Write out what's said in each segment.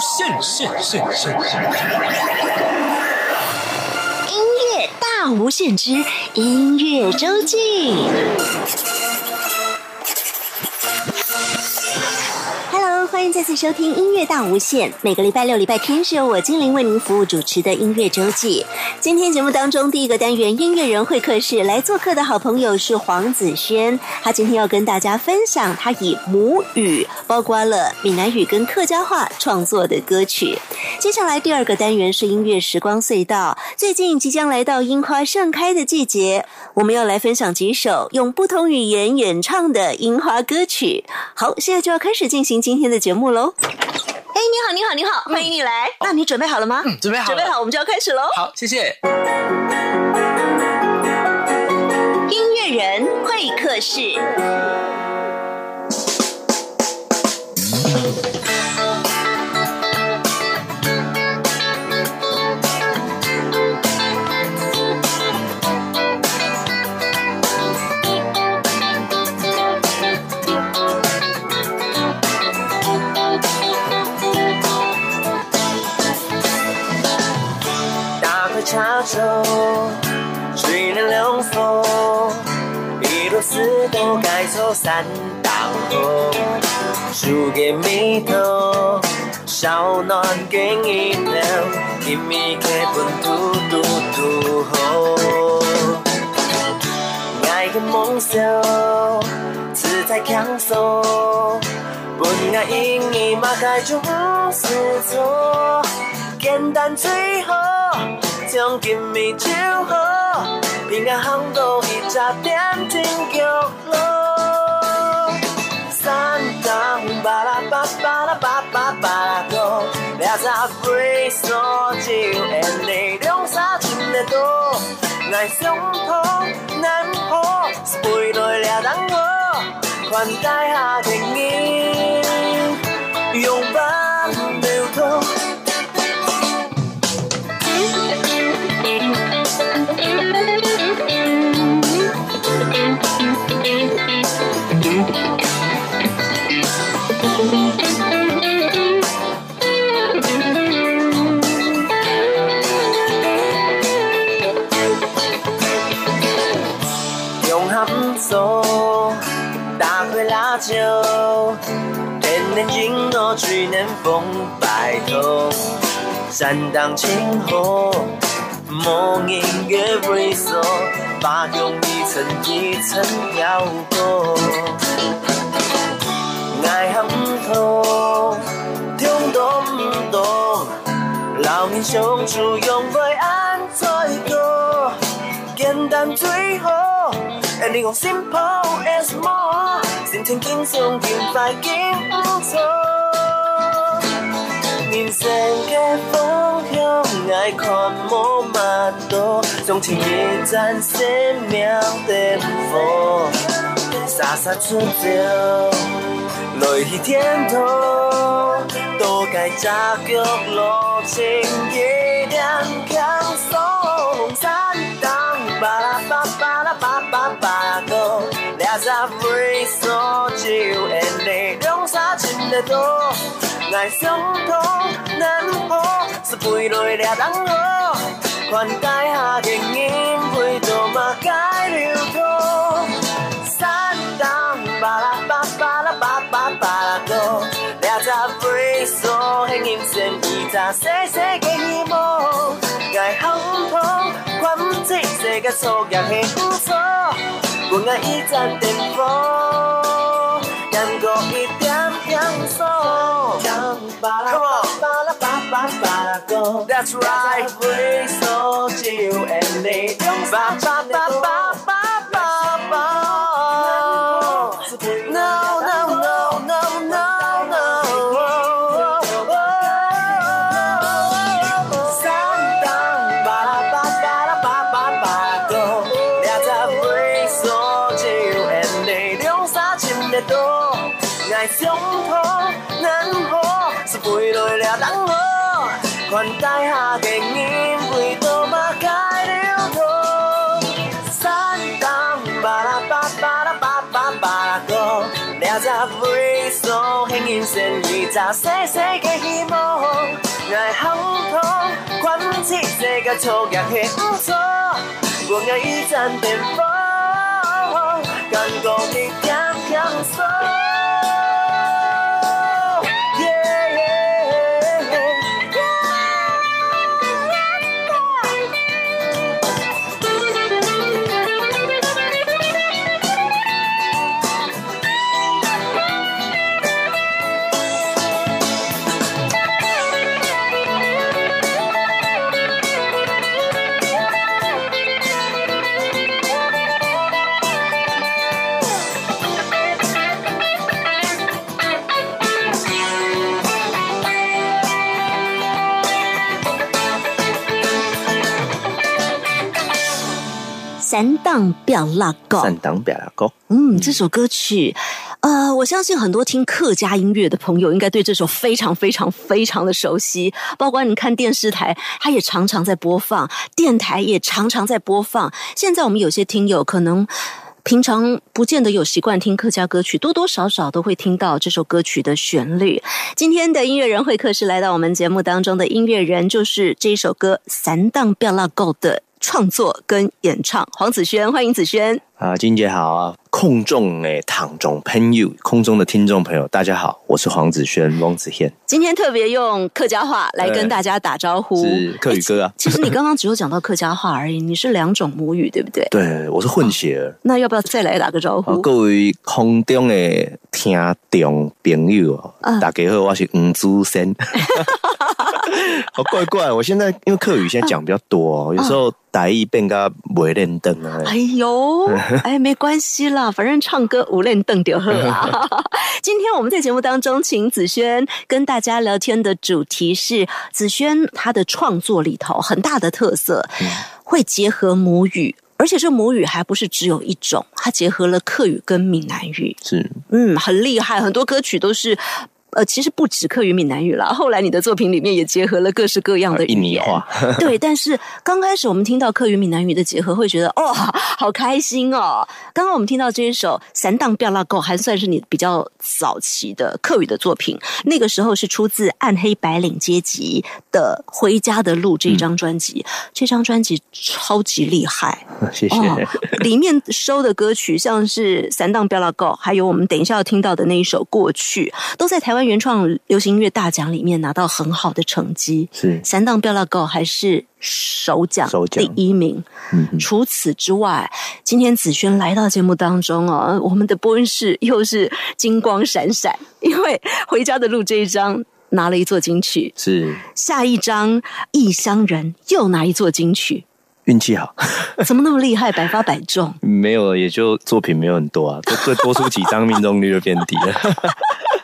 现现现现现，音乐大无限之音乐周记。欢迎再次收听音乐大无限。每个礼拜六、礼拜天是由我精灵为您服务主持的音乐周记。今天节目当中第一个单元音乐人会客室来做客的好朋友是黄子轩，他今天要跟大家分享他以母语，包括了闽南语跟客家话创作的歌曲。接下来第二个单元是音乐时光隧道，最近即将来到樱花盛开的季节，我们要来分享几首用不同语言演唱的樱花歌曲。好，现在就要开始进行今天的节目喽。哎，你好，你好，你好，欢迎你来。那你准备好了吗？嗯，准备好，准备好，我们就要开始喽。好，谢谢。音乐人会客室。开茶酒，水冷凉风，一路四都改走三当河，树嘅眉头，小暖给一条，一米开本嘟嘟嘟吼。爱嘅梦想，自在享受，本爱因你马改种事做。简单最好，将金米酒好，平安行到一扎点天脚路。三当巴拉巴巴拉巴巴巴拉多，俩杂杯烧酒，眼泪两沙真的多。爱相通难破，是背来俩当我，款待下天意，拥抱金哦，水能风白头，山当青河，梦音乐微缩，把用一层一层飘过，爱含头，听懂不懂，老年相处用会安怎过？简单最好，ending on simple as more，心情轻松，尽快紧不错。人生嘅方向，爱看无马多，从前一站生命的风，洒洒出招，来去天堂，都该扎脚路程一点轻松，山当巴拉巴巴拉巴巴巴拉多，俩杂杯烧酒，眼泪两沙真的多。爱相通难破，是背落俩当河，款待下天音陪多嘛该流通。山当巴拉巴巴拉巴巴巴拉多，俩杂杯烧很人生一扎细细嘅希望，爱相通款这世界错也很不错，我爱一站巅峰，阳光一点享受。Come on. That's right. Ba, ba, ba, ba, ba, ba, 二十世世嘅希望，爱行通，管起世界错也去唔错，我爱一战巅峰，敢三档表拉高，三档表拉高。嗯，这首歌曲，呃，我相信很多听客家音乐的朋友应该对这首非常非常非常的熟悉。包括你看电视台，它也常常在播放；电台也常常在播放。现在我们有些听友可能平常不见得有习惯听客家歌曲，多多少少都会听到这首歌曲的旋律。今天的音乐人会客室来到我们节目当中的音乐人，就是这一首歌《三档表拉高》的。创作跟演唱，黄子轩，欢迎子轩啊，金姐好啊，空中诶，躺中朋友，空中的听众朋友，大家好，我是黄子轩，汪子轩，今天特别用客家话来跟大家打招呼，是客语歌啊。其实你刚刚只有讲到客家话而已，你是两种母语，对不对？对，我是混血儿。那要不要再来打个招呼？各位空中的听众朋友啊，大家好，我是吴祖先。好 怪怪，我现在因为客语现在讲比较多，有时候打一变个不练凳啊。哎呦，哎，没关系啦，反正唱歌无练凳就好啊。今天我们在节目当中，请子轩跟大家聊天的主题是子轩他的创作里头很大的特色，会结合母语，而且这母语还不是只有一种，它结合了客语跟闽南语，是嗯，很厉害，很多歌曲都是。呃，其实不止客语闽南语啦，后来你的作品里面也结合了各式各样的印尼话。对，但是刚开始我们听到客语闽南语的结合，会觉得哦，好开心哦。刚刚我们听到这一首《散荡飙拉够》，还算是你比较早期的客语的作品。那个时候是出自暗黑白领阶级的《回家的路》这张专辑，这张专辑超级厉害。谢谢。里面收的歌曲像是《散荡飙拉够》，还有我们等一下要听到的那一首《过去》，都在台湾。原创流行音乐大奖里面拿到很好的成绩，是三档飙拉高还是首奖第一名。除此之外，今天子轩来到节目当中哦，我们的播音室又是金光闪闪，因为《回家的路》这一张拿了一座金曲，是下一张《异乡人》又拿一座金曲。运气好，怎么那么厉害？百发百中？没有，也就作品没有很多啊，多多出几张，命中率就变低了。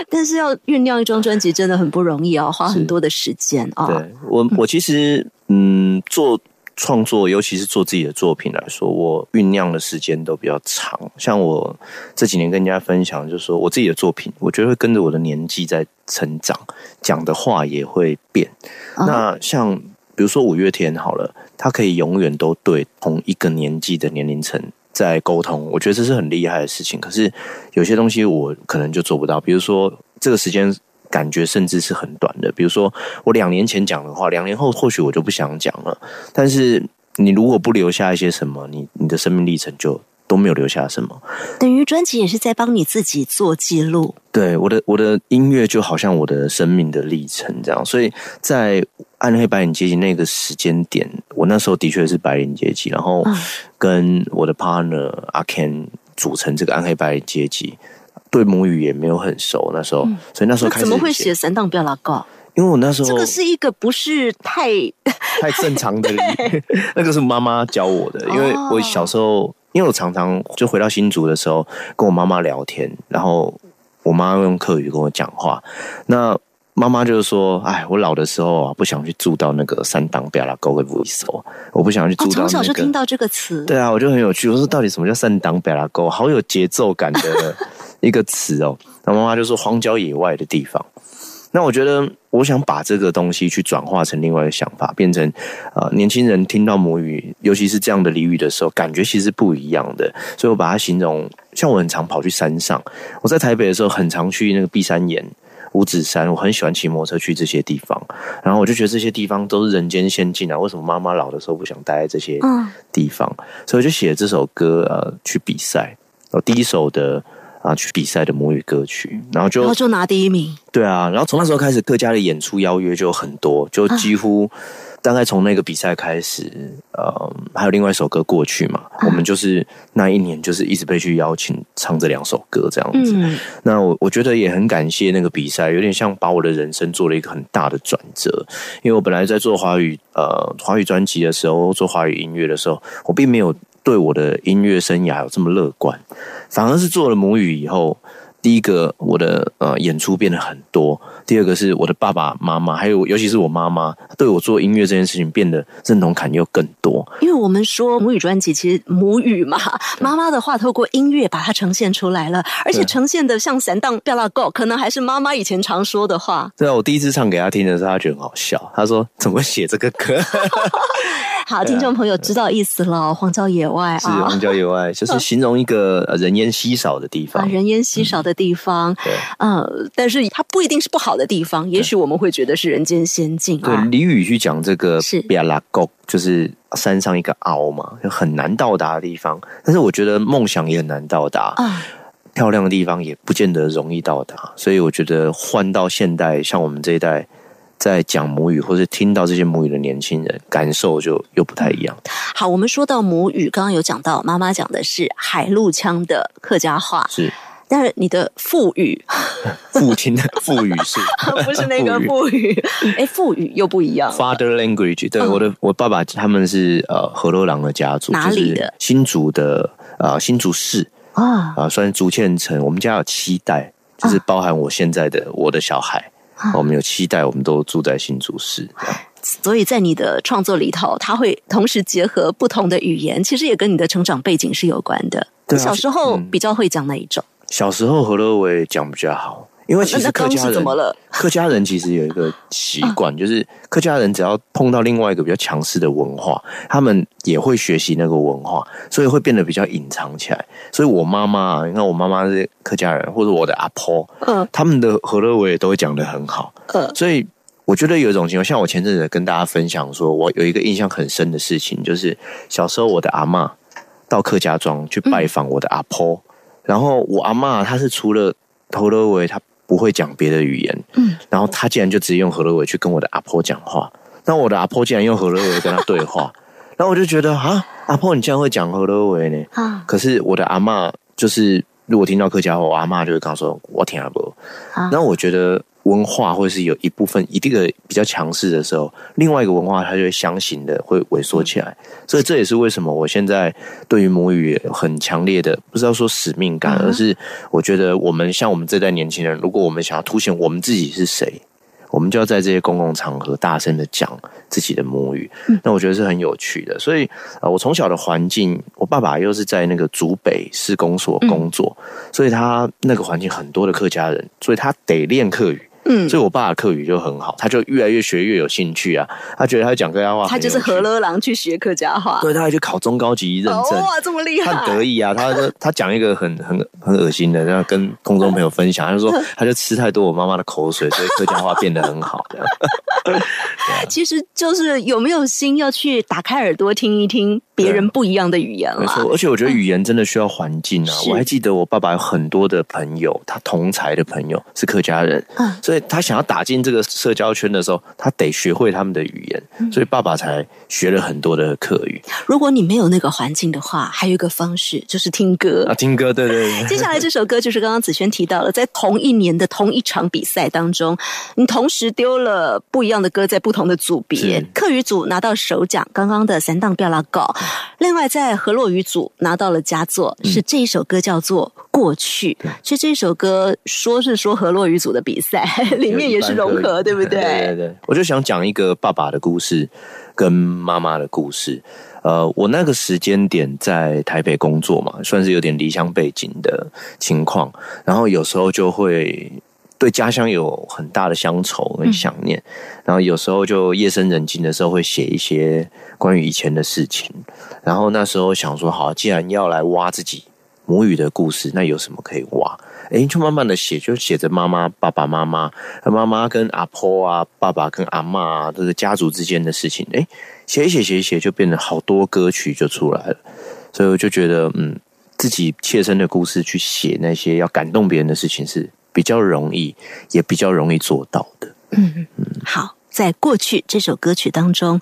但是要酝酿一张专辑真的很不容易啊，花很多的时间啊。对我，我其实嗯，做创作，尤其是做自己的作品来说，我酝酿的时间都比较长。像我这几年跟人家分享，就是说我自己的作品，我觉得会跟着我的年纪在成长，讲的话也会变。那像比如说五月天好了，他可以永远都对同一个年纪的年龄层。在沟通，我觉得这是很厉害的事情。可是有些东西我可能就做不到，比如说这个时间感觉甚至是很短的。比如说我两年前讲的话，两年后或许我就不想讲了。但是你如果不留下一些什么，你你的生命历程就。都没有留下什么，等于专辑也是在帮你自己做记录。对，我的我的音乐就好像我的生命的历程这样，所以在暗黑白领阶级那个时间点，我那时候的确是白领阶级，然后跟我的 partner 阿 Ken 组成这个暗黑白领阶级，对母语也没有很熟，那时候，所以那时候开始怎么会写三档不要拉高？因为我那时候这个是一个不是太太正常的，那个是妈妈教我的，因为我小时候。因为我常常就回到新竹的时候，跟我妈妈聊天，然后我妈用客语跟我讲话。那妈妈就是说：“哎，我老的时候啊，不想去住到那个山当表拉沟的不熟，我不想去住到那个。”从小就听到这个词，对啊，我就很有趣。我说：“到底什么叫山当表拉沟？好有节奏感的 一个词哦。”那妈妈就说：“荒郊野外的地方。”那我觉得，我想把这个东西去转化成另外一个想法，变成呃，年轻人听到母语，尤其是这样的俚语的时候，感觉其实不一样的。所以我把它形容，像我很常跑去山上，我在台北的时候，很常去那个碧山岩、五指山，我很喜欢骑摩托车去这些地方。然后我就觉得这些地方都是人间仙境啊！为什么妈妈老的时候不想待在这些地方？所以我就写了这首歌，呃，去比赛。我第一首的。啊，去比赛的母语歌曲，然后就然后就拿第一名。对啊，然后从那时候开始，各家的演出邀约就很多，就几乎大概从那个比赛开始，呃，还有另外一首歌过去嘛，我们就是那一年就是一直被去邀请唱这两首歌这样子。那我我觉得也很感谢那个比赛，有点像把我的人生做了一个很大的转折，因为我本来在做华语呃华语专辑的时候，做华语音乐的时候，我并没有。对我的音乐生涯有这么乐观，反而是做了母语以后，第一个我的呃演出变得很多，第二个是我的爸爸妈妈，还有尤其是我妈妈，对我做音乐这件事情变得认同感又更多。因为我们说母语专辑其实母语嘛，妈妈的话透过音乐把它呈现出来了，而且呈现的像散荡掉了够，可能还是妈妈以前常说的话。对啊，我第一次唱给他听的时候，他觉得很好笑，他说怎么写这个歌？好，听众朋友知道意思了。荒郊野外啊，是荒郊野外，就是 形容一个人烟稀少的地方。人烟稀少的地方，对，嗯，但是它不一定是不好的地方，也许我们会觉得是人间仙境。对，俚语去讲这个是比亚拉沟，就是山上一个凹嘛，就很难到达的地方。但是我觉得梦想也很难到达啊，漂亮的地方也不见得容易到达。所以我觉得换到现代，像我们这一代。在讲母语或者听到这些母语的年轻人，感受就又不太一样。好，我们说到母语，刚刚有讲到妈妈讲的是海陆腔的客家话，是。但是你的父语，父亲的 父语是，不是那个父语？哎，父语又不一样。Father language，对，我的我爸爸他们是呃河洛郎的家族，哪里的？新竹的啊，新竹市啊啊，算是竹堑城。我们家有七代，就是包含我现在的我的小孩。我们有期待，我们都住在新竹市，所以在你的创作里头，他会同时结合不同的语言，其实也跟你的成长背景是有关的。你小时候比较会讲哪一种？小时候何乐伟讲比较好。因为其实客家人，客家人其实有一个习惯，就是客家人只要碰到另外一个比较强势的文化，他们也会学习那个文化，所以会变得比较隐藏起来。所以我妈妈，你看我妈妈是客家人，或者我的阿婆，嗯，他们的何乐伟都会讲的很好，嗯，所以我觉得有一种情况，像我前阵子跟大家分享，说我有一个印象很深的事情，就是小时候我的阿妈到客家庄去拜访我的阿婆，然后我阿妈她是除了头乐伟，她不会讲别的语言，嗯，然后他竟然就直接用何乐伟去跟我的阿婆讲话，那我的阿婆竟然用何乐伟跟他对话，然后我就觉得啊，阿婆你竟然会讲何乐伟呢？啊，可是我的阿妈就是如果听到客家话，我阿妈就会跟他说我听阿婆，那我觉得。文化或是有一部分一定的比较强势的时候，另外一个文化它就会相形的会萎缩起来，所以这也是为什么我现在对于母语很强烈的不知道说使命感，而是我觉得我们像我们这代年轻人，如果我们想要凸显我们自己是谁，我们就要在这些公共场合大声的讲自己的母语。那我觉得是很有趣的。所以呃，我从小的环境，我爸爸又是在那个竹北市公所工作，所以他那个环境很多的客家人，所以他得练客语。嗯，所以我爸的课语就很好，他就越来越学越有兴趣啊。他觉得他讲客家话，他就是和乐郎去学客家话，对，他还去考中高级认证，哇，这么厉害，很得意啊。他他讲一个很很很恶心的，然后跟空中朋友分享，他就说 他就吃太多我妈妈的口水，所以客家话变得很好。其实就是有没有心要去打开耳朵听一听别人不一样的语言没错，而且我觉得语言真的需要环境啊。我还记得我爸爸有很多的朋友，他同才的朋友是客家人，所以。他想要打进这个社交圈的时候，他得学会他们的语言，所以爸爸才学了很多的客语。如果你没有那个环境的话，还有一个方式就是听歌啊，听歌，对对对。接下来这首歌就是刚刚子轩提到了，在同一年的同一场比赛当中，你同时丢了不一样的歌，在不同的组别，客语组拿到首奖，刚刚的《三档标拉告》，另外在河洛语组拿到了佳作，是这一首歌叫做。过去，其实这首歌说是说河洛语组的比赛，里面也是融合，对不对？对对。我就想讲一个爸爸的故事，跟妈妈的故事。呃，我那个时间点在台北工作嘛，算是有点离乡背景的情况，然后有时候就会对家乡有很大的乡愁跟想念，然后有时候就夜深人静的时候会写一些关于以前的事情，然后那时候想说，好，既然要来挖自己母语的故事，那有什么可以挖？哎，就慢慢的写，就写着妈妈、爸爸妈妈、妈妈跟阿婆啊，爸爸跟阿妈啊，这个家族之间的事情，哎，写一写，写一写，就变得好多歌曲就出来了，所以我就觉得，嗯，自己切身的故事去写那些要感动别人的事情是比较容易，也比较容易做到的。嗯嗯好，在过去这首歌曲当中，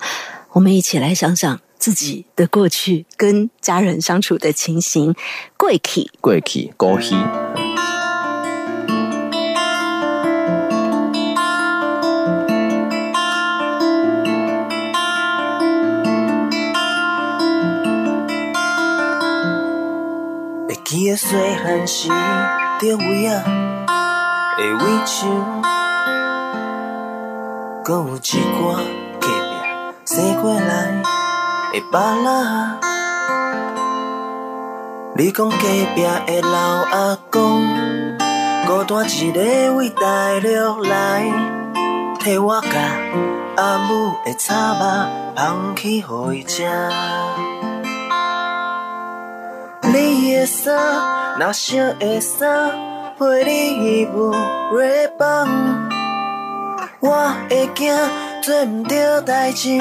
我们一起来想想自己的过去跟家人相处的情形。贵体过去过去，会记得细汉时，着位仔的围墙，搁有一寡隔壁生过来的巴拉。你讲隔壁的老阿公，孤单一个为大陆来，替我甲阿母的炒肉放去互伊食。你的衫，若惜的衫，陪你入月房。我会惊做毋对代志，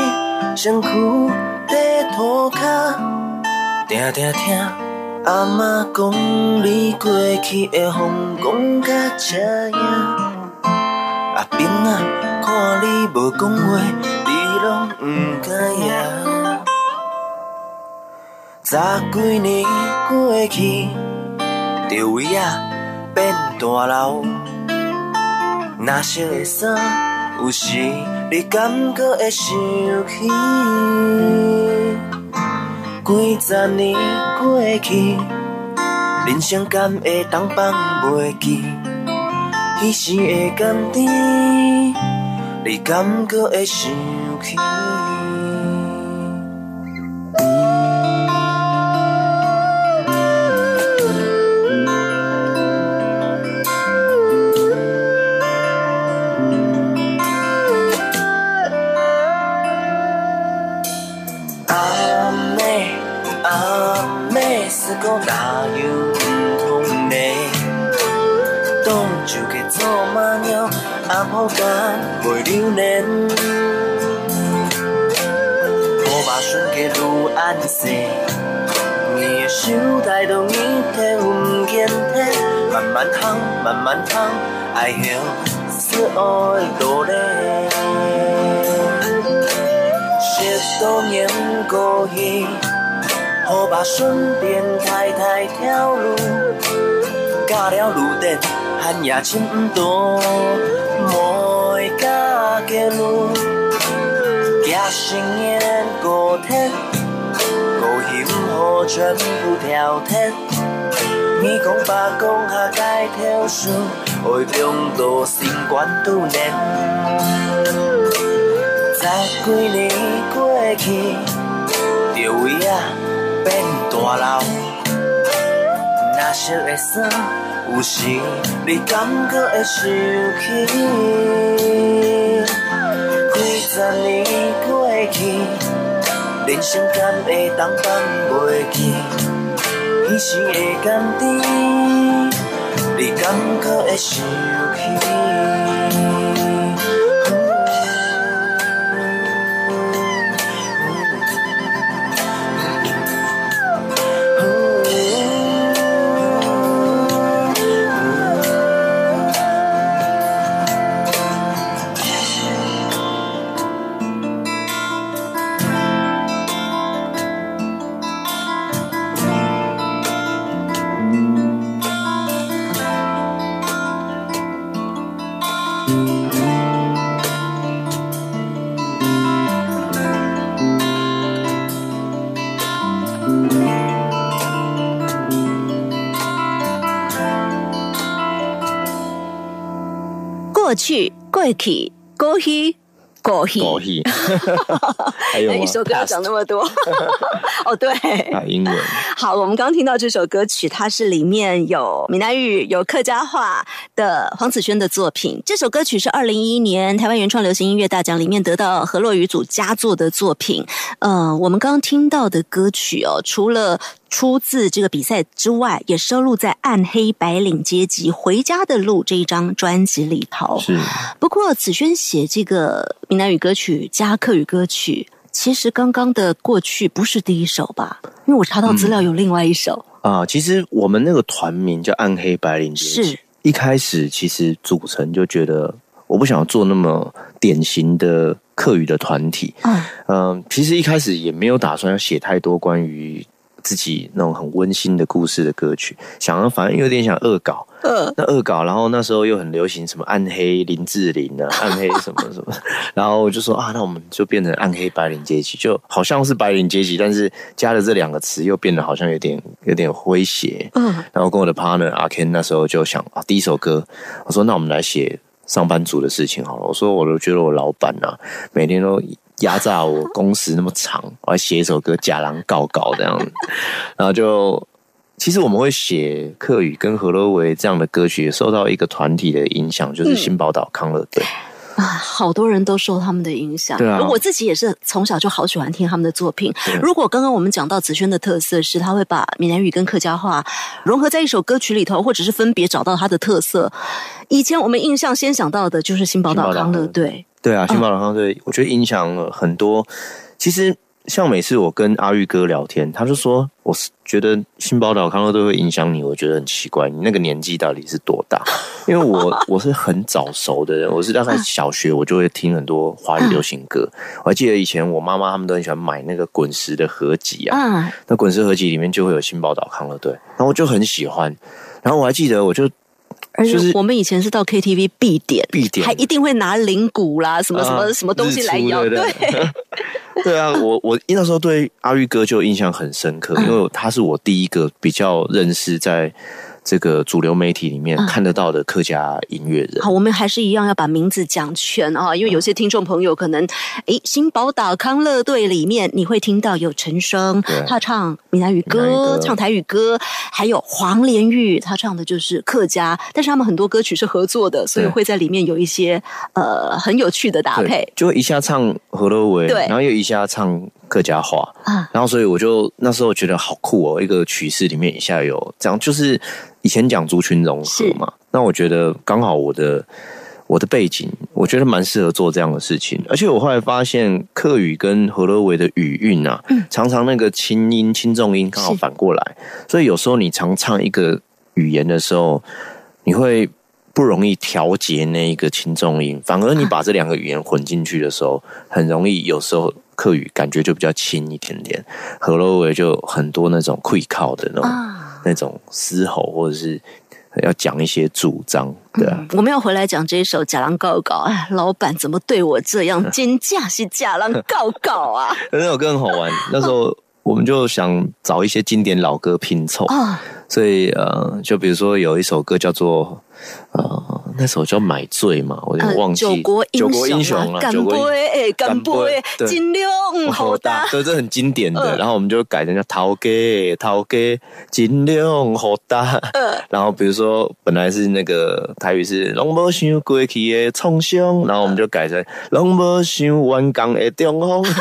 身躯在涂骹，定定听阿嬷讲你过去的风光甲车影。阿兵啊，看你无讲话，你拢毋敢赢。十几年过去，着位仔变大楼。若熟的衫，有时你敢搁会想起？几十年过去，人生敢会当放袂记？彼时的甘甜，你敢搁会想起？就给做马鸟，阿婆干袂留恋。我把孙给路安生，你的手带动你体唔见体，慢慢行，慢慢行，爱向死爱路咧。十多年过去，好吧，顺便太太条路，到了路顶，寒夜深唔多，莫加嘅路，行成年过天，高兴好全部挑剔。你讲爸讲下该挑书，爱中多心肝肚黏。十几年过去，着位仔变大楼。若熟的衫，有时你感觉会想起？几十年过去，人生敢会当放袂记？彼时的甘甜，你感觉会想起？过去过去过去，狗屁，狗屁，还有 一首歌要讲那么多。哦，对，啊，英文。好，我们刚刚听到这首歌曲，它是里面有闽南语、有客家话的黄子轩的作品。这首歌曲是二零一一年台湾原创流行音乐大奖里面得到河洛雨组佳作的作品。呃，我们刚刚听到的歌曲哦，除了出自这个比赛之外，也收录在《暗黑白领阶级回家的路》这一张专辑里头。是不过子轩写这个闽南语歌曲加客语歌曲，其实刚刚的过去不是第一首吧？因为我查到资料有另外一首，啊，其实我们那个团名叫暗黑白领阶级是一开始其实组成就觉得我不想要做那么典型的课语的团体，嗯。嗯，其实一开始也没有打算要写太多关于自己那种很温馨的故事的歌曲，想要反正有点想恶搞，呃，那恶搞，然后那时候又很流行什么暗黑林志玲啊，暗黑什么什么，然后我就说啊，那我们就变成暗黑白领阶级，就好像是白领阶级，但是加了这两个词，又变得好像有点有点诙谐。嗯，然后跟我的 partner 阿 Ken 那时候就想啊，第一首歌，我说那我们来写上班族的事情好了。我说我都觉得我老板啊，每天都压榨我工时那么长，我还写一首歌《假狼告告》这样子，然后就。其实我们会写客语跟何乐维这样的歌曲，也受到一个团体的影响，就是新宝岛康乐队。啊，好多人都受他们的影响。对啊我自己也是从小就好喜欢听他们的作品。如果刚刚我们讲到子萱的特色是，他会把闽南语跟客家话融合在一首歌曲里头，或者是分别找到它的特色。以前我们印象先想到的就是新宝岛康乐队，对啊，新宝岛康乐队，我觉得影响了很多。其实像每次我跟阿玉哥聊天，他就说，我是觉得新宝岛康乐队会影响你，我觉得很奇怪，你那个年纪到底是多大？因为我我是很早熟的人，我是大概小学我就会听很多华语流行歌。我还记得以前我妈妈他们都很喜欢买那个滚石的合集啊，啊，那滚石合集里面就会有新宝岛康乐队，然后我就很喜欢。然后我还记得，我就而就是且我们以前是到 KTV 必点，必点。还一定会拿铃鼓啦，什么什么、啊什么东西来摇，对对？对。啊，我我那时候对阿玉哥就印象很深刻，因为他是我第一个比较认识在这个主流媒体里面看得到的客家音乐人。好，我们还是一样要把名字讲全啊，因为有些听众朋友可能，诶，新宝岛康乐队里面你会听到有陈升，他唱闽南语歌，唱台语歌，还有黄连玉，他唱的就是客家，但是他们很多歌曲是合作的，所以对会在里面有一些呃很有趣的搭配。对，就一下唱河洛维，对。然后又一下唱客家话，啊。然后所以我就那时候觉得好酷哦，一个曲式里面一下有这样，就是以前讲族群融合嘛，那我觉得刚好我的我的背景，我觉得蛮适合做这样的事情，而且我后来发现客语跟河洛维的语韵啊，常常那个轻音轻重音刚好反过来，所以有时候你常唱一个语言的时候，你会。不容易调节那一个轻重音，反而你把这两个语言混进去的时候，很容易有时候客语感觉就比较轻一点点，河洛维就很多那种溃靠的那种、啊那种嘶吼，或者是要讲一些主张，对啊，我们要回来讲这一首《假狼告告》。哎，老板怎么对我这样？金价是假狼告告啊！那首歌很好玩。那时候我们就想找一些经典老歌拼凑，啊，所以呃，就比如说有一首歌叫做呃，那首叫《买醉》嘛，我有点忘记。呃九国九国英英雄啊，干九国英杯，哎，干杯对，金龙好大。对，这很经典的。嗯然后我们就改成叫头家，头家尽量好大。嗯然后比如说本来是那个台语是拢无想过去的创伤，然后我们就改成拢无想完工的中风。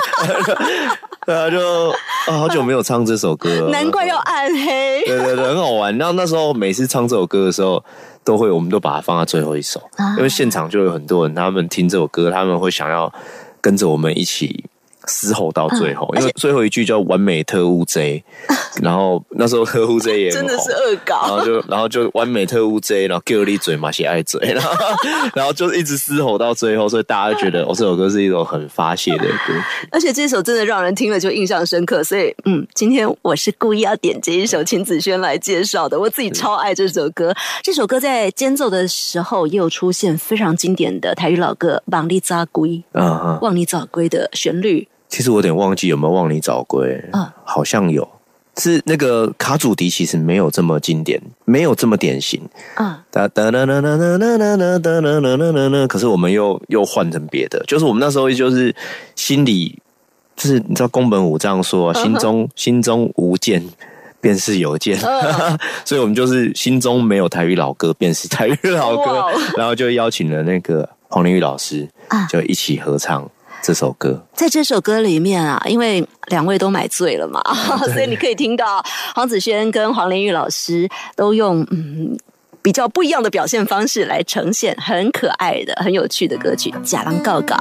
对啊，就啊，好久没有唱这首歌了，难怪要暗黑。对对对，很好玩。然后那时候每次唱这首歌的时候，都会我们都把它放在最后一首，啊因为现场就有很多人，他们听这首歌，他们会想要跟着我们一起嘶吼到最后，嗯因为最后一句叫“完美特务 J”，然后那时候特务 J 也真的是恶搞然。后就，然后就完美特务 J，然后给你嘴嘛，写爱嘴，然后，然后就一直嘶吼到最后，所以大家觉得，哦，这首歌是一首很发泄的歌曲。而且这首真的让人听了就印象深刻，所以嗯，今天我是故意要点这一首秦子轩来介绍的，我自己超爱这首歌。这首歌在间奏的时候也有出现非常经典的台语老歌《望你早归》嗯嗯《望你早归》的旋律。其实我有点忘记有没有望你早归，嗯。好像有，是那个卡祖笛其实没有这么经典，没有这么典型。嗯，哒哒哒哒哒哒哒哒哒哒哒哒哒哒，可是我们又又换成别的，就是我们那时候就是心里就是你知道宫本武这样说、啊，心中心中无剑。便是有剑，所以我们就是心中没有台语老歌，便是台语老歌。哇哦，然后就邀请了那个黄玲玉老师啊，就一起合唱这首歌。在这首歌里面啊，因为两位都买醉了嘛，所以你可以听到黄子轩跟黄连玉老师都用嗯。比较不一样的表现方式来呈现很可爱的、很有趣的歌曲《假狼告告》。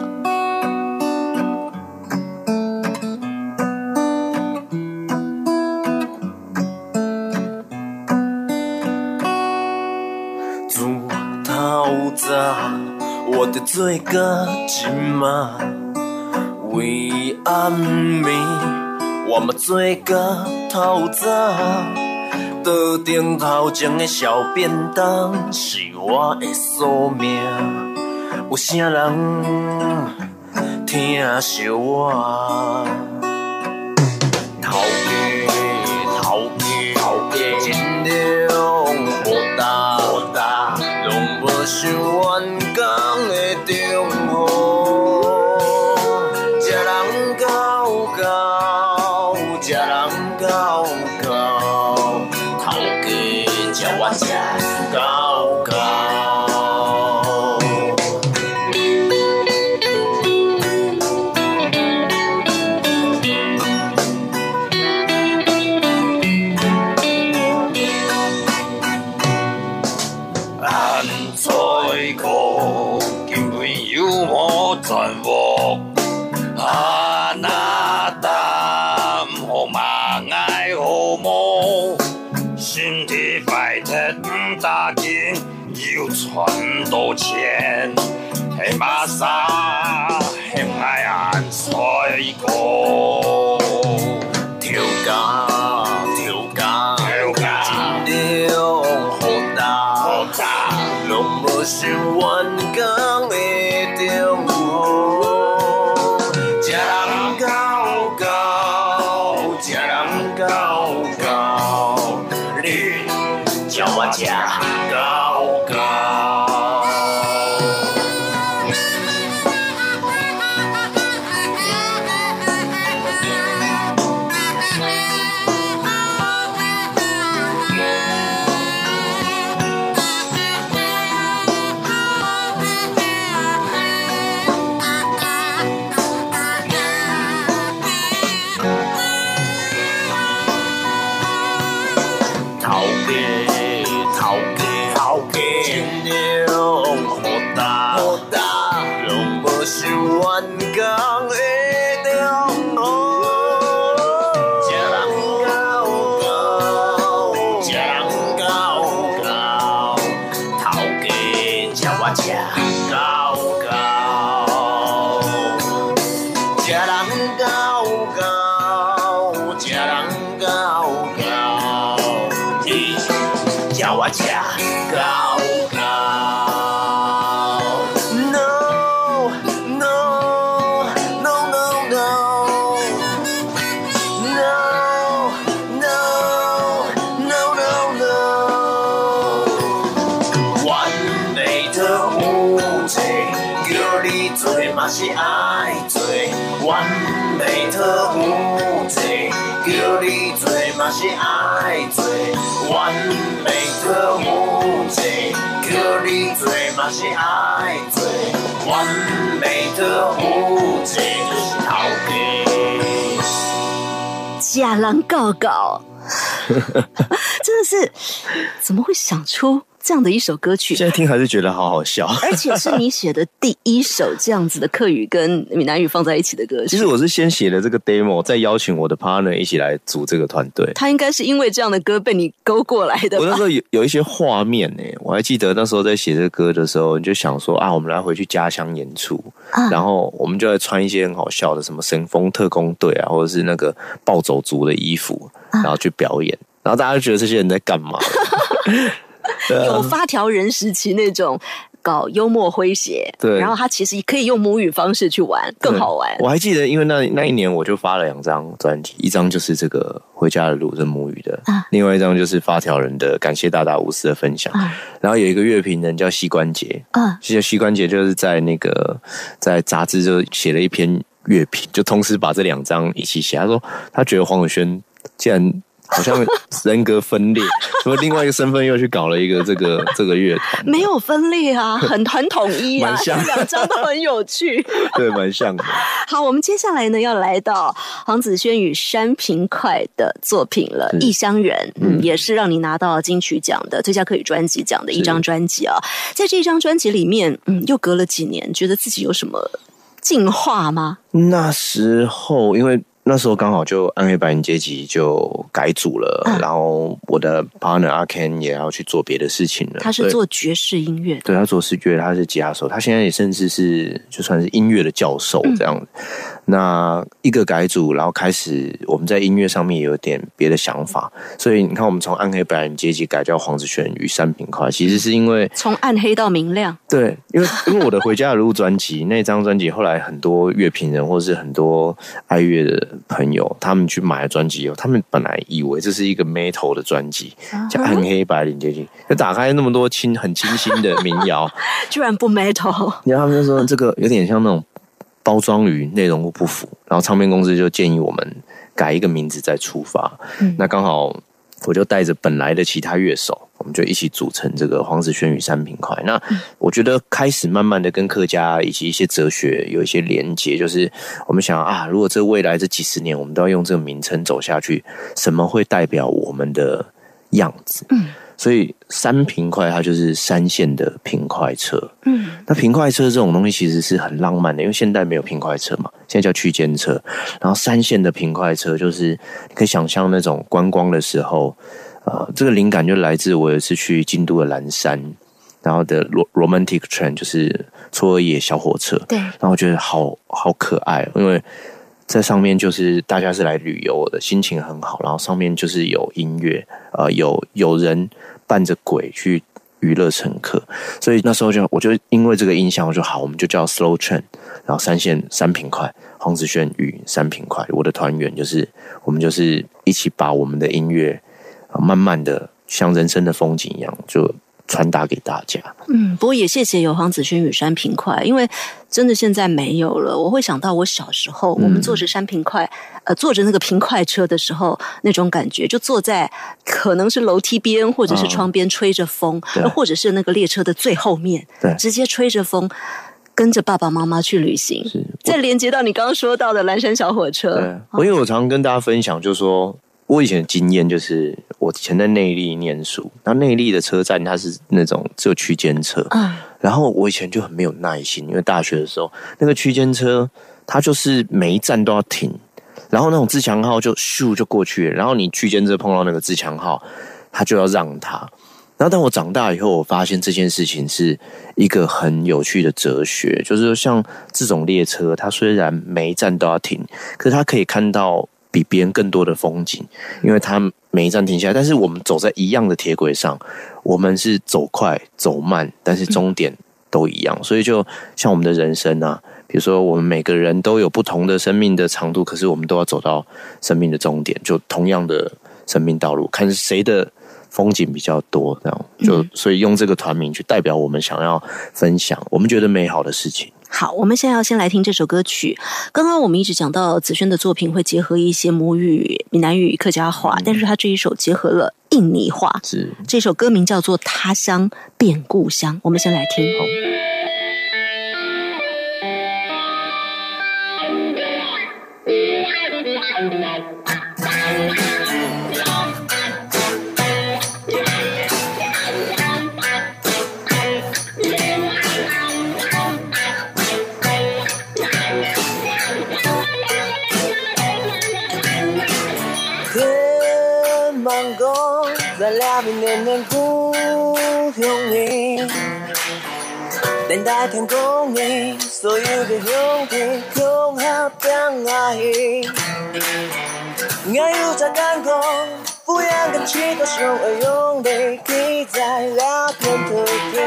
自透早，我的做到即嘛，为暗暝，我嘛做到透早。桌顶头前的小便当是我的宿命，有啥人听惜我？我，阿爸阿妈，我莫心地歹特，唔打拼又赚到钱，嘿嘛？嘿，帅哥，嘛是爱做，完美的无罪，叫你做嘛是爱做，完美的无罪，叫你做嘛是爱做，完美的无罪就是头家。假狼告告，真的是怎么会想出这样的一首歌曲？现在听还是觉得好好笑。而且是你写的第一首这样子的客语跟闽南语放在一起的歌曲。其实我是先写了这个 demo，再邀请我的 partner 一起来组这个团队。他应该是因为这样的歌被你勾过来的我那时？候有有一些画面呢、我还记得那时候在写这个歌的时候，你就想说啊，我们来回去家乡演出，啊然后我们就来穿一些很好笑的，什么神风特工队啊，或者是那个暴走族的衣服，然后去表演，然后大家就觉得这些人在干嘛？有发条人时期那种搞幽默诙谐，对然后他其实可以用母语方式去玩，更好玩。我还记得，因为那那一年我就发了两张专辑，一张就是这个《回家的路》这母语的，啊另外一张就是发条人的感谢大大无私的分享。啊然后有一个乐评人叫膝关节，啊，其实膝关节就是在那个在杂志就写了一篇乐评，就同时把这两张一起写。他说他觉得黄伟轩既然好像人格分裂，什么另外一个身份又去搞了一个这个 这个乐团，没有分裂啊，很很统一啊，两张都很有趣。对，蛮像的。好，我们接下来呢要来到黄子轩与山平快的作品了，《异乡人》，嗯，也是让你拿到金曲奖的最佳客语专辑奖的一张专辑啊。在这张专辑里面，嗯，又隔了几年，觉得自己有什么进化吗？那时候因为。那时候刚好就暗黑白银阶级就改组了，嗯然后我的 partner 阿 Ken 也要去做别的事情了。他是做爵士音乐的，对他做视觉，他是吉他手，他现在也甚至是就算是音乐的教授嗯这样子。那一个改组，然后开始我们在音乐上面也有点别的想法，所以你看，我们从暗黑白人阶级改叫黄子轩与三平快，其实是因为从暗黑到明亮。对，因为 因为我的《回家的路》专辑那张专辑，后来很多乐评人或是很多爱乐的朋友，他们去买了专辑以后，他们本来以为这是一个 metal 的专辑，叫暗黑白领阶级，就打开那么多清很清新的民谣。居然不 metal，然后他们就说这个有点像那种包装与内容物不符，然后唱片公司就建议我们改一个名字再出发。嗯那刚好我就带着本来的其他乐手，我们就一起组成这个黄子轩与三品块。那我觉得开始慢慢的跟客家以及一些哲学有一些连接，就是我们想啊，如果这未来这几十年我们都要用这个名称走下去，什么会代表我们的样子？嗯所以三平快它就是三线的平快车。嗯那平快车这种东西其实是很浪漫的，因为现代没有平快车嘛，现在叫区间车。然后三线的平快车就是你可以想象那种观光的时候，呃，这个灵感就来自我有一次去京都的岚山，然后的 ro- romantic train 就是搓野小火车，对，然后我觉得好好可爱，因为在上面就是大家是来旅游的，心情很好，然后上面就是有音乐，呃，有有人伴着鬼去娱乐乘客，所以那时候就我就因为这个印象，我就好，我们就叫 slow train，然后三线三平快，黄子轩与三平快，我的团员就是我们就是一起把我们的音乐、呃慢慢的像人生的风景一样，就传达给大家。嗯，不过也谢谢有黄子轩与山平快，因为真的现在没有了。我会想到我小时候，我们坐着山平快，呃，坐着那个平快车的时候，那种感觉，就坐在可能是楼梯边或者是窗边吹着风，或者是那个列车的最后面，对直接吹着风。跟着爸爸妈妈去旅行，是再连接到你刚刚说到的蓝山小火车对，，我因为我常常跟大家分享，就是说我以前的经验就是，我以前在内力念书，那内力的车站它是那种只有区间车，嗯然后我以前就很没有耐心，因为大学的时候那个区间车它就是每一站都要停，然后那种自强号就咻就过去了，然后你区间车碰到那个自强号，它就要让它。然后当我长大以后，我发现这件事情是一个很有趣的哲学，就是说像这种列车，它虽然每一站都要停，可是它可以看到比别人更多的风景，因为它每一站停下来，但是我们走在一样的铁轨上，我们是走快走慢，但是终点都一样，所以就像我们的人生啊，比如说我们每个人都有不同的生命的长度，可是我们都要走到生命的终点，就同样的生命道路，看谁的。风景比较多，这样就所以用这个团名去代表我们想要分享我们觉得美好的事情。好，我们现在要先来听这首歌曲。刚刚我们一直讲到子轩的作品会结合一些母语、闽南语、客家话，但是他这一首结合了印尼话。是这首歌名叫做《他乡变故乡》，我们先来听。天两边年年故乡里，等待天公里，所有的兄弟共合并爱，爱有在干工，敷衍跟几个熊儿用力挤在聊天途径，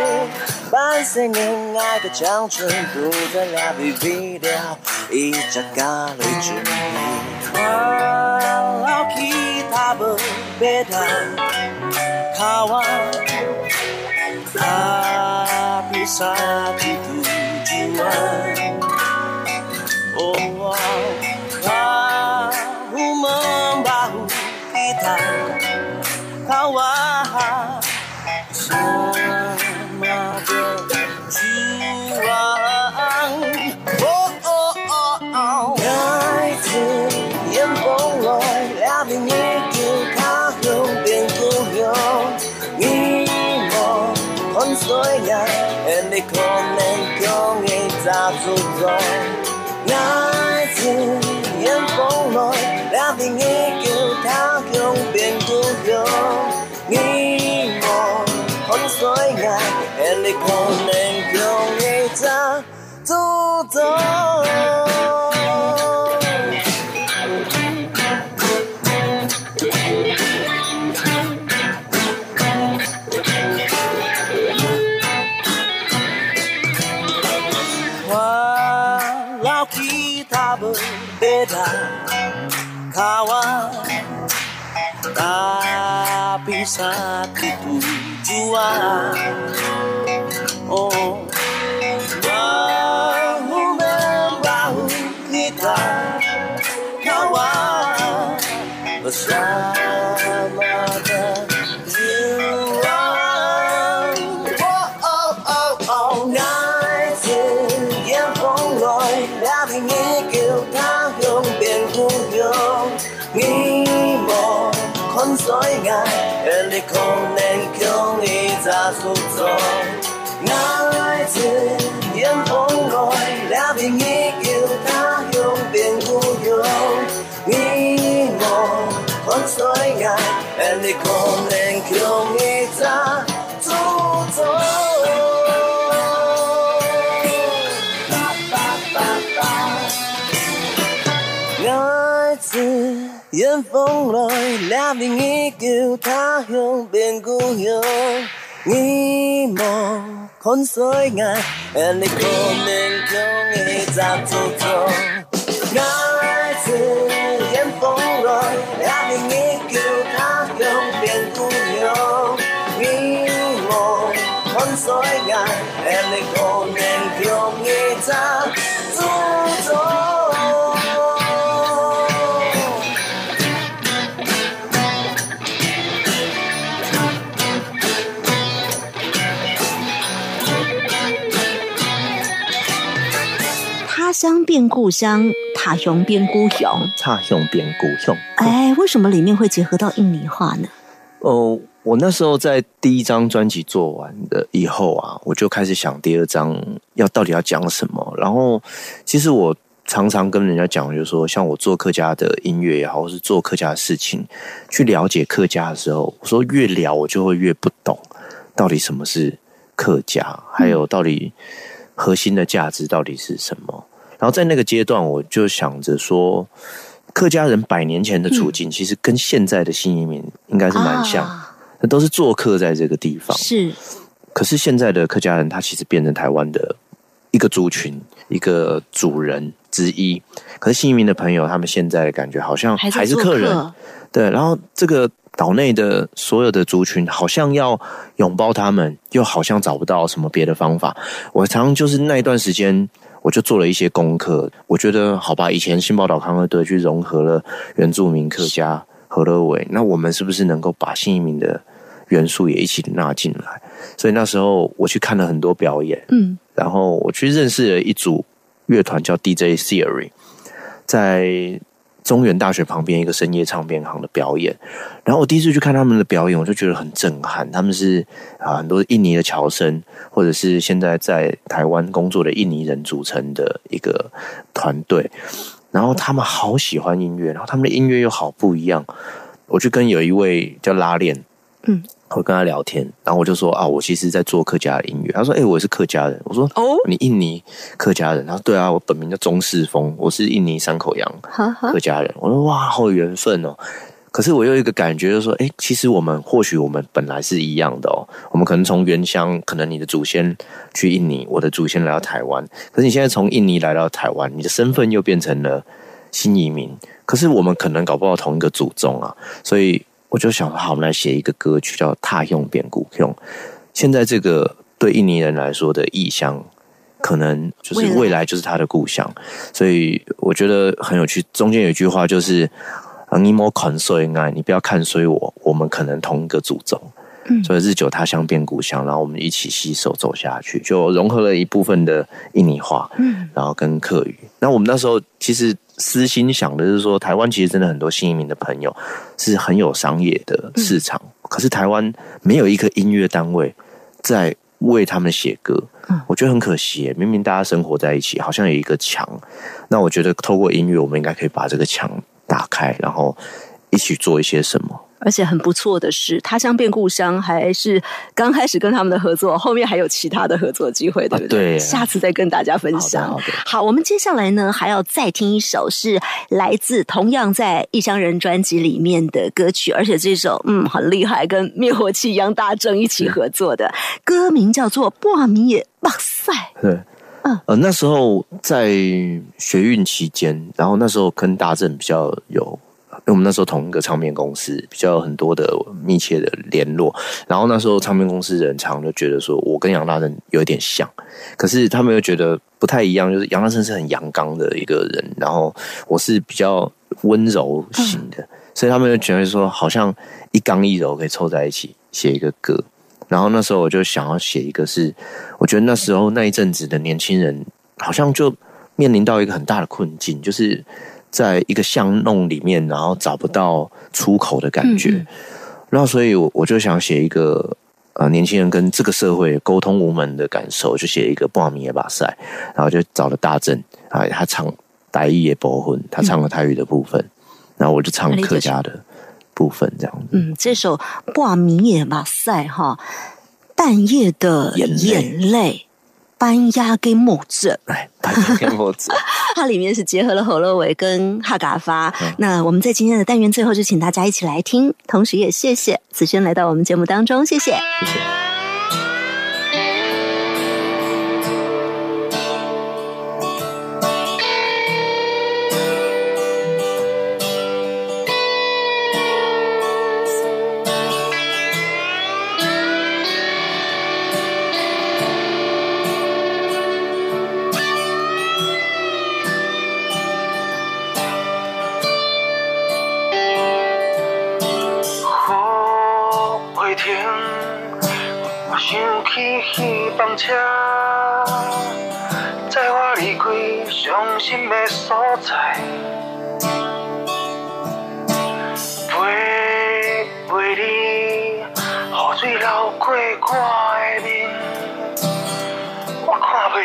半岁恋爱的青春不再聊 BB 了，一只咖喱准备。我老吉他不别弹，卡哇。Tapi satu tujuan Oh bahu membahu kita Kawan sama 一扎诅咒。爱自眼风来，两边一丢，他用变不用，你我看水呀，你可 kawan tapi satu tujuan oh bahu membahu kita. Kawan bersama 你可能用一扎诅咒。爱自眼风来，两边一叫他乡变不用，你我看衰眼，你可能用一扎诅咒。眼风来，两边一叫他乡变故乡。你望看水眼，你可能用一扎诅咒。爱自眼风来，两边一叫他乡变故乡。你望看水眼，你可能用一扎诅乡变故乡，塔雄变故乡。差雄变故雄。哎，为什么里面会结合到印尼话呢？哦，我那时候在第一张专辑做完的以后啊，我就开始想第二张要到底要讲什么。然后，其实我常常跟人家讲，就是说，像我做客家的音乐也好，或是做客家的事情，去了解客家的时候，我说越聊我就会越不懂，到底什么是客家，还有到底核心的价值到底是什么。然后在那个阶段，我就想着说，客家人百年前的处境，其实跟现在的新移民应该是蛮像，啊那都是做客在这个地方。是可是现在的客家人，他其实变成台湾的一个族群，一个主人之一。可是新移民的朋友，他们现在的感觉好像还是客人，对。然后这个岛内的所有的族群，好像要拥抱他们，又好像找不到什么别的方法。我常常就是那一段时间。我就做了一些功课，我觉得好吧，以前新宝岛康乐队去融合了原住民客家和乐伟，那我们是不是能够把新移民的元素也一起纳进来？所以那时候我去看了很多表演，嗯，然后我去认识了一组乐团叫 DJ Theory，在中原大学旁边一个深夜唱片行的表演。然后我第一次去看他们的表演，我就觉得很震撼。他们是啊，很多印尼的侨生，或者是现在在台湾工作的印尼人组成的一个团队。然后他们好喜欢音乐，然后他们的音乐又好不一样。我去跟有一位叫拉链，嗯，我跟他聊天，然后我就说啊，我其实在做客家的音乐。他说，哎、我也是客家人。我说，哦你印尼客家人？他说，对啊，我本名叫钟世峰，我是印尼三口洋客，家人。我说，哇，好有缘分哦。可是我有一个感觉，就是说，哎，其实我们或许我们本来是一样的哦。我们可能从原乡，可能你的祖先去印尼，我的祖先来到台湾。可是你现在从印尼来到台湾，你的身份又变成了新移民。可是我们可能搞不好同一个祖宗啊。所以我就想，好，我们来写一个歌曲，叫《踏用变故用》。现在这个对印尼人来说的异乡，可能就是未来就是他的故乡。所以我觉得很有趣。中间有一句话就是。啊，你莫看衰爱，你不要看衰我，我们可能同一个祖宗，嗯，所以日久他乡变故乡，然后我们一起携手走下去，就融合了一部分的印尼话，嗯，然后跟客语。那我们那时候其实私心想的是说，台湾其实真的很多新移民的朋友是很有商业的市场，可是台湾没有一个音乐单位在为他们写歌，嗯，我觉得很可惜。明明大家生活在一起，好像有一个墙，那我觉得透过音乐，我们应该可以把这个墙。打开，然后一起做一些什么。而且很不错的是，他乡变故乡还是刚开始跟他们的合作，后面还有其他的合作机会，对不对？下次再跟大家分享。好，我们接下来呢还要再听一首是来自同样在《异乡人》专辑里面的歌曲，而且这首嗯很厉害，跟灭火器杨大正一起合作的歌名叫做《挂米也哇塞》。对。呃，那时候在学运期间，然后那时候跟大正比较有，因为我们那时候同一个唱片公司，比较有很多的密切的联络。然后那时候唱片公司人常就觉得说我跟杨大正有点像，可是他们又觉得不太一样，就是杨大正是很阳刚的一个人，然后我是比较温柔型的，所以他们就觉得说好像一刚一柔可以凑在一起写一个歌。然后那时候我就想要写一个，是我觉得那时候那一阵子的年轻人好像就面临到一个很大的困境，就是在一个巷弄里面，然后找不到出口的感觉。然后所以，我我就想写一个呃年轻人跟这个社会沟通无门的感受，就写一个《布米耶巴塞》，然后就找了大正啊，他唱台语也博混，他唱了台语的部分，然后我就唱客家的。部分这样，嗯，这首《挂名也马赛》哈，半夜的眼泪，班亚给木子，哎，班亚给木子，它里面是结合了侯乐伟跟哈嘎发。那我们在今天的单元最后就请大家一起来听，同时也谢谢子轩来到我们节目当中，谢谢，谢谢。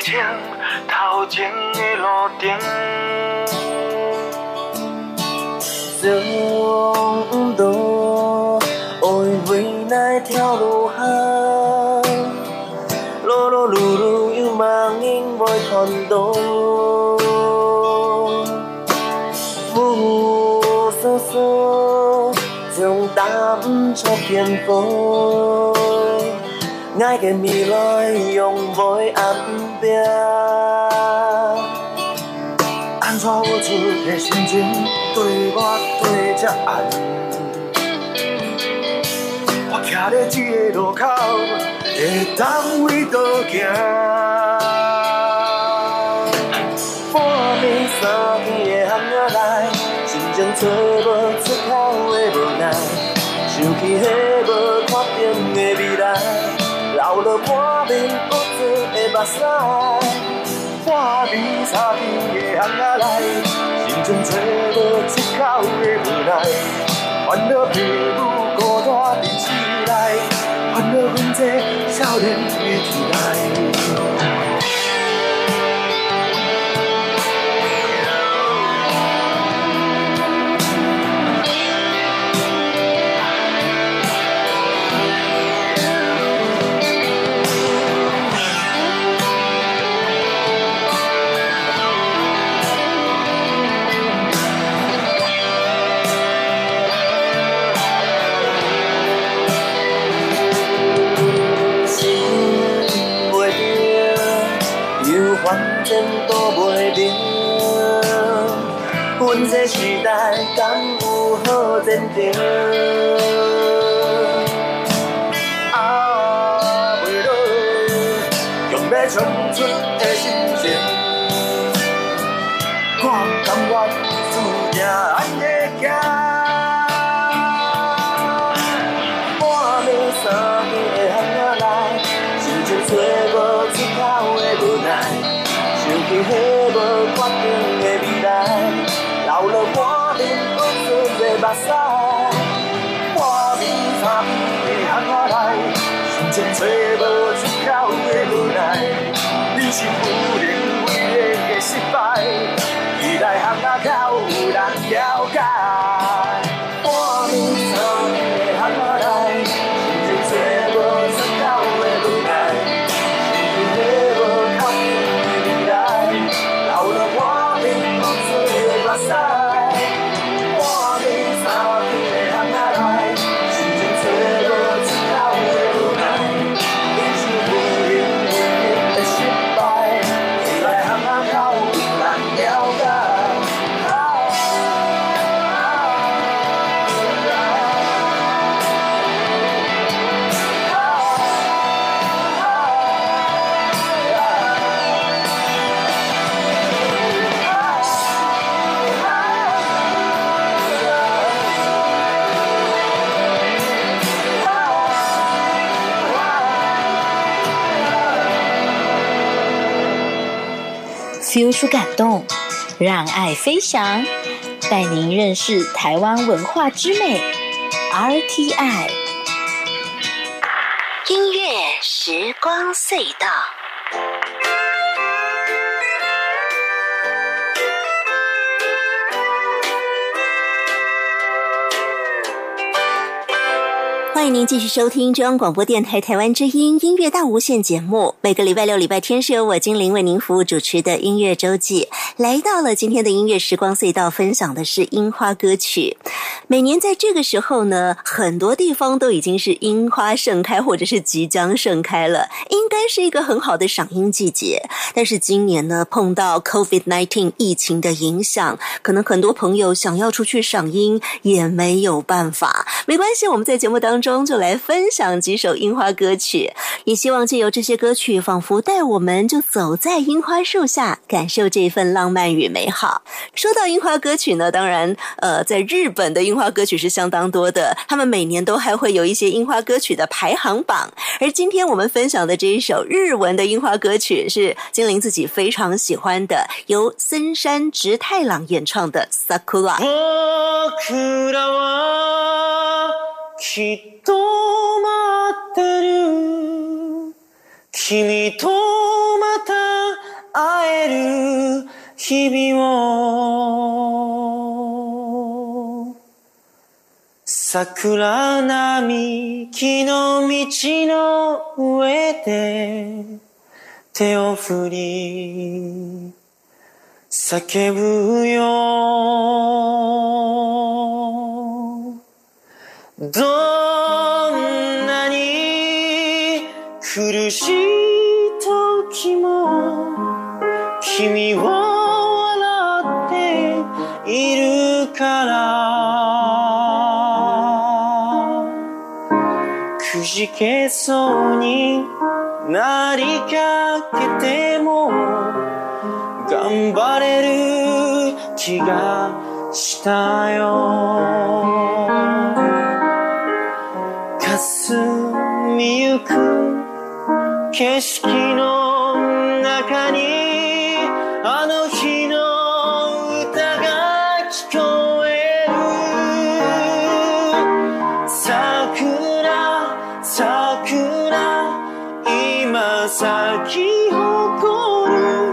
我看不清头前的路灯，想到爱为哪条路行。路路有梦影在传动，无数数将担出偏锋，爱的未来永不暗变。安怎有一个心情对我对这暗？我徛在这个路口。会当为倒行？半暝三更的巷仔内，心情找无出口的无奈，想起迄无看见的未来，流落满面半暝三更的巷仔内，心中找无出口的无奈，烦恼父母这时代敢有好前程？啊，袂落，强要冲出的心情，看甘愿你艺术感动，让爱飞翔，带您认识台湾文化之美，RTI。音乐时光隧道。欢迎您继续收听中央广播电台台湾之音音乐大无限节目。每个礼拜六、礼拜天是由我精灵为您服务主持的音乐周记。来到了今天的音乐时光隧道，分享的是樱花歌曲。每年在这个时候呢，很多地方都已经是樱花盛开，或者是即将盛开了，应该是一个很好的赏樱季节。但是今年呢，碰到 COVID-19 疫情的影响，可能很多朋友想要出去赏樱也没有办法。没关系，我们在节目当中就来分享几首樱花歌曲，也希望借由这些歌曲，仿佛带我们就走在樱花树下，感受这份浪漫与美好。说到樱花歌曲呢，当然，呃，在日本的樱花歌曲是相当多的，他们每年都还会有一些樱花歌曲的排行榜。而今天我们分享的这一首日文的樱花歌曲，是精灵自己非常喜欢的，由森山直太郎演唱的《Sakura》。僕らはきっ と待ってる。君とまた会える。日々を。桜並木の道の上で。手を振り。叫ぶよ。どんなに苦しい時も君を笑っているから。くじけそうになりかけても頑張れる気がしたよ。みゆく景色の中にあの日の歌が聞こえる。桜桜今咲き誇る。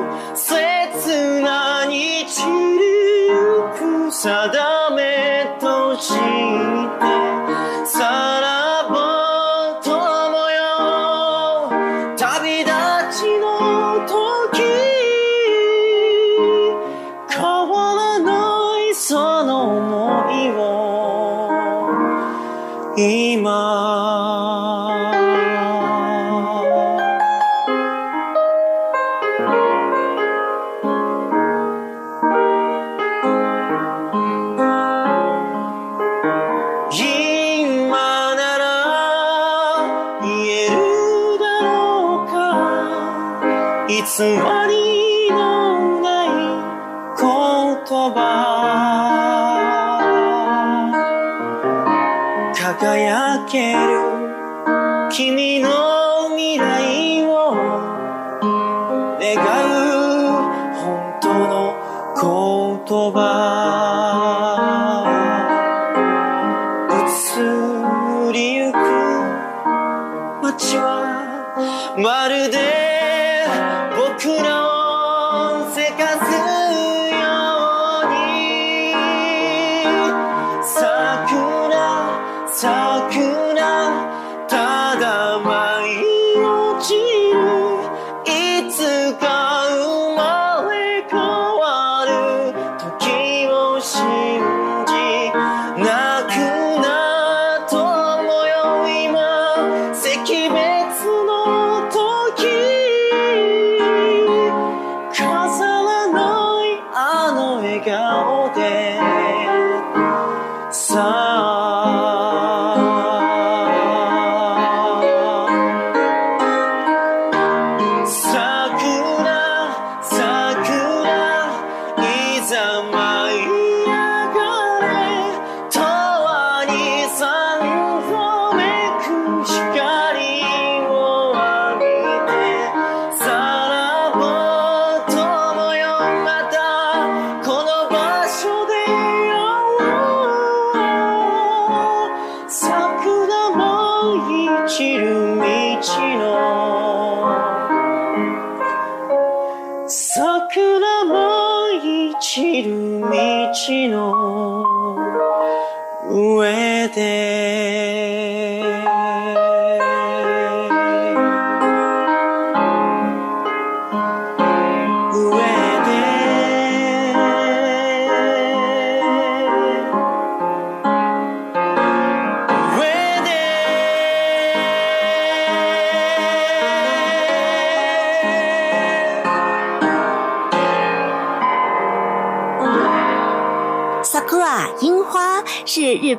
time.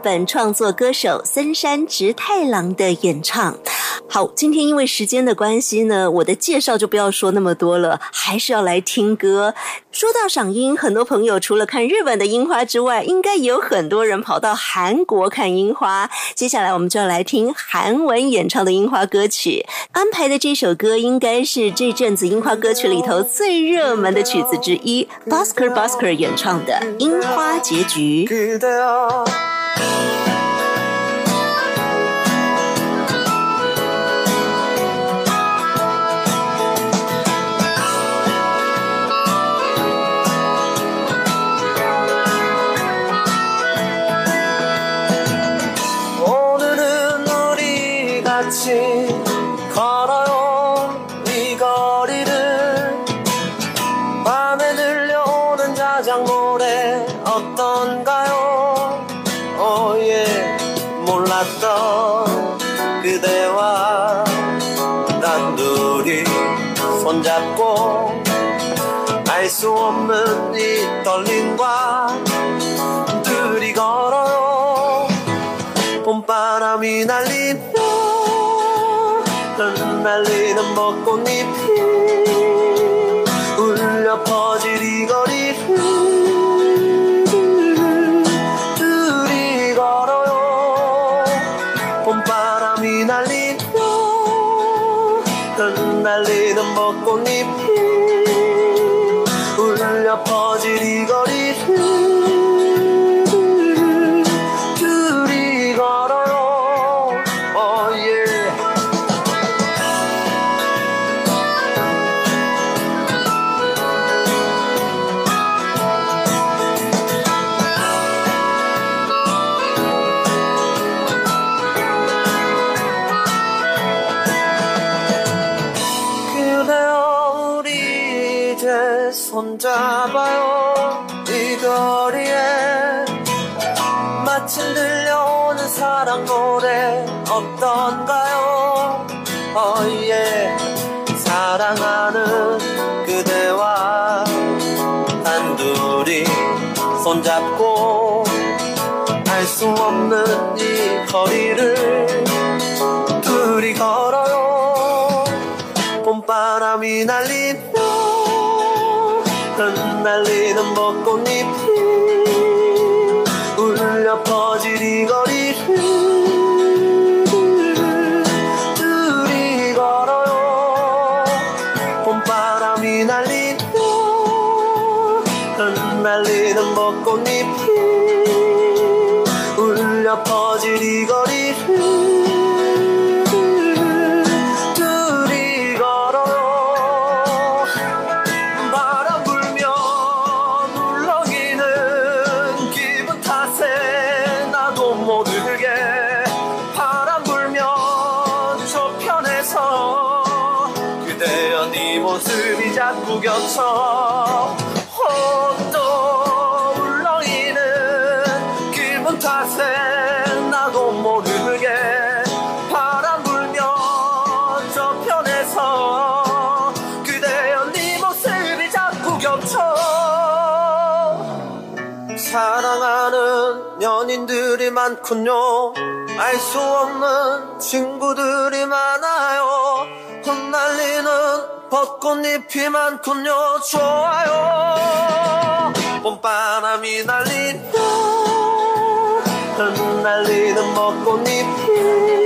本创作歌手森山直太郎的演唱。好，今天因为时间的关系呢，我的介绍就不要说那么多了，还是要来听歌。说到赏樱，很多朋友除了看日本的樱花之外，应该也有很多人跑到韩国看樱花。接下来我们就要来听韩文演唱的樱花歌曲。安排的这首歌应该是这阵子樱花歌曲里头最热门的曲子之一，Busker Busker 演唱的《樱花结局》。 사랑하는 그대와 단둘이 손잡고 알 수 없는 이 거리를 둘이 걸어요. 봄바람이 날리며 흩날 흩날리는 벚꽃 많군요. 알 수 없는 친구들이 많아요. 흩날리는 벚꽃잎이 많군요. 좋아요. 봄바람이 날리며 흩날리는 벚꽃잎이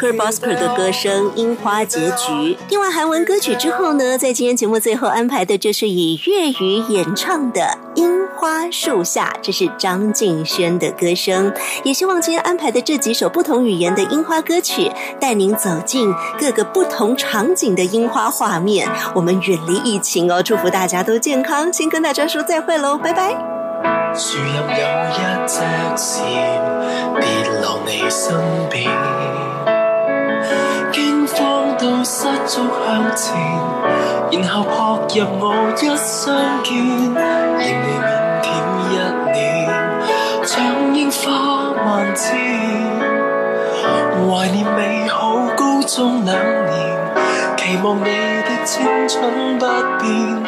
Kerbsper 的歌声《樱花结局》。听完韩文歌曲之后呢，在今天节目最后安排的就是以粤语演唱的《樱花树下》，这是张敬轩的歌声。也希望今天安排的这几首不同语言的樱花歌曲，带您走进各个不同场景的樱花画面。我们远离疫情哦，祝福大家都健康。先跟大家说再会喽，拜拜。树荫有一只蝉，跌落你身边。到失足向前，然后扑入我一相見，認你腼腆一年，像樱花万千，怀念美好高中两年，期望你的青春不变，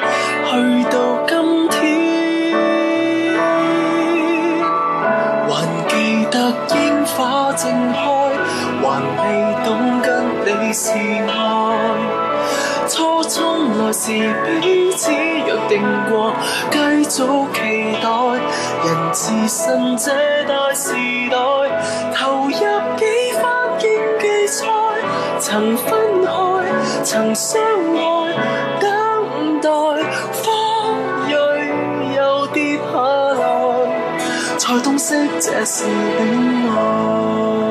去到今天。是愛。初衷來時彼此約定過，繼續期待。人自信這大時代，投入幾番競技賽，曾分開，曾相愛，等待花蕊又跌下來。才洞悉這是戀愛。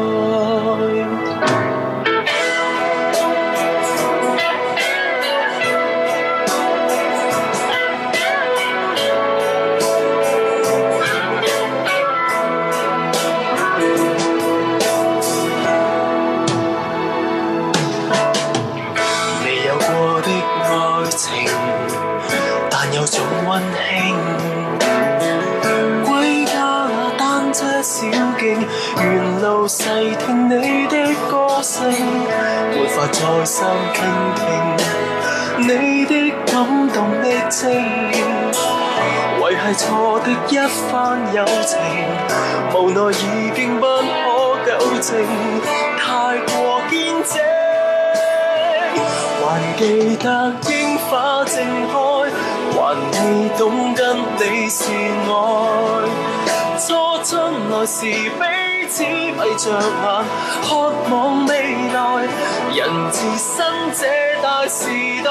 我再三倾听你的感动的精妙，维系错的一番友情，无奈已经不可纠正，太过坚贞。还记得樱花正开，还未懂得你是爱，初春来时悲。只闭着眼，渴望未来。人自身这大时代，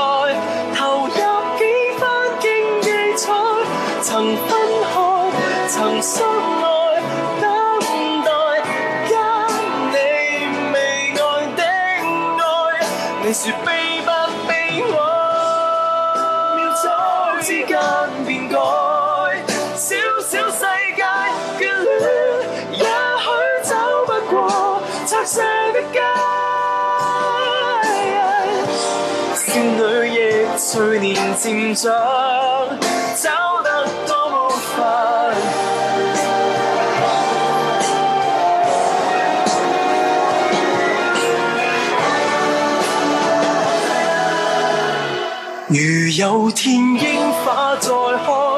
投入几番竞技赛，曾分开，曾相爱，等待跟你未愛的爱。你說少女亦随年渐长，走得多么快。如有天樱花再开，